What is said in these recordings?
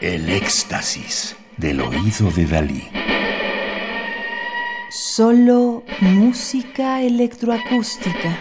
El éxtasis del oído de Dalí. Solo música electroacústica.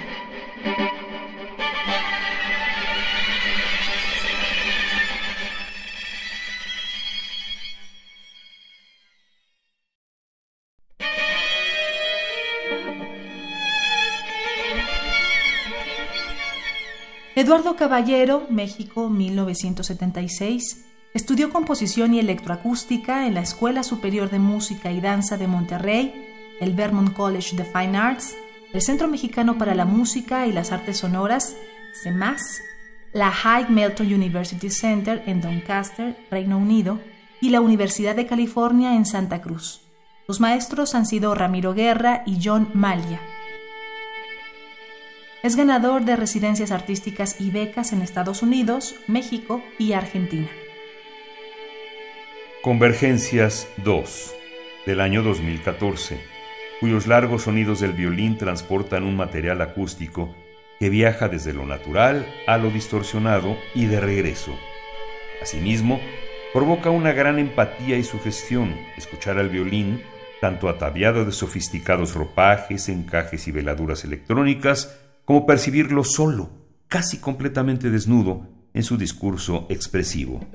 Eduardo Caballero, México, 1976, estudió composición y electroacústica en la Escuela Superior de Música y Danza de Monterrey, el Vermont College de Fine Arts, el Centro Mexicano para la Música y las Artes Sonoras, CEMAS, la High Melton University Center en Doncaster, Reino Unido, y la Universidad de California en Santa Cruz. Sus maestros han sido Ramiro Guerra y John Malia. Es ganador de residencias artísticas y becas en Estados Unidos, México y Argentina. Convergencias 2, del año 2014, cuyos largos sonidos del violín transportan un material acústico que viaja desde lo natural a lo distorsionado y de regreso. Asimismo, provoca una gran empatía y sugestión escuchar al violín, tanto ataviado de sofisticados ropajes, encajes y veladuras electrónicas, como percibirlo solo, casi completamente desnudo, en su discurso expresivo.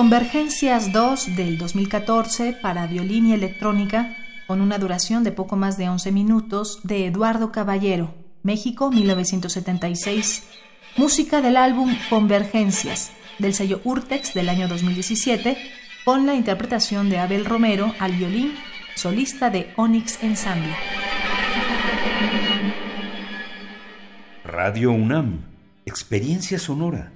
Convergencias 2 del 2014 para violín y electrónica con una duración de poco más de 11 minutos de Eduardo Caballero, México 1976. Música del álbum Convergencias del sello Urtex del año 2017 con la interpretación de Abel Romero al violín, solista de Onyx Ensemble. Radio UNAM, experiencia sonora.